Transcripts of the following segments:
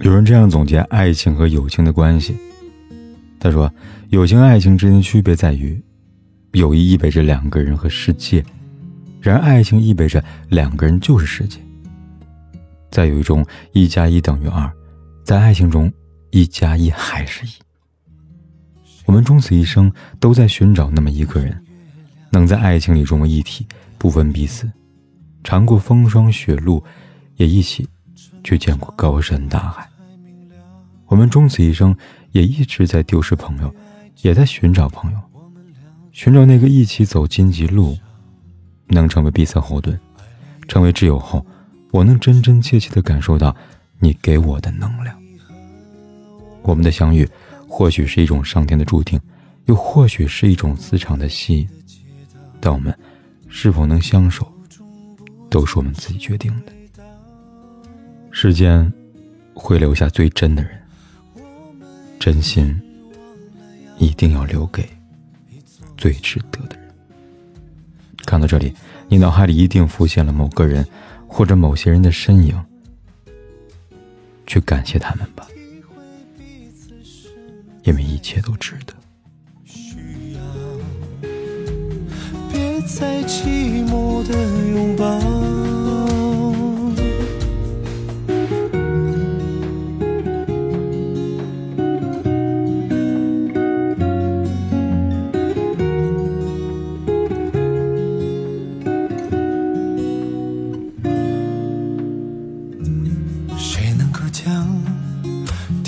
有人这样总结爱情和友情的关系。他说：“友情、爱情之间的区别在于，友谊意味着两个人和世界，然而爱情意味着两个人就是世界。在友谊中，一加一等于二；在爱情中，一加一还是一。我们终此一生都在寻找那么一个人，能在爱情里融为一体，不分彼此，尝过风霜雪露，也一起去见过高山大海。”我们终此一生，也一直在丢失朋友，也在寻找朋友，寻找那个一起走荆棘路，能成为彼此后盾，成为挚友后，我能真真切切的感受到你给我的能量。我们的相遇，或许是一种上天的注定，又或许是一种磁场的吸引，但我们是否能相守，都是我们自己决定的。世间会留下最真的人。真心一定要留给最值得的人。看到这里，你脑海里一定浮现了某个人或者某些人的身影，去感谢他们吧，因为一切都值得。需要别再寂寞的拥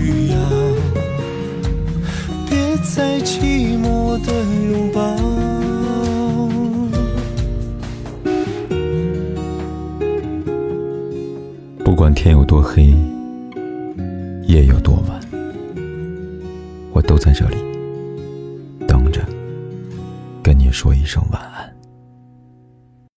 需要，别再寂寞的拥抱。不管天有多黑，夜有多晚，我都在这里等着，跟你说一声晚安。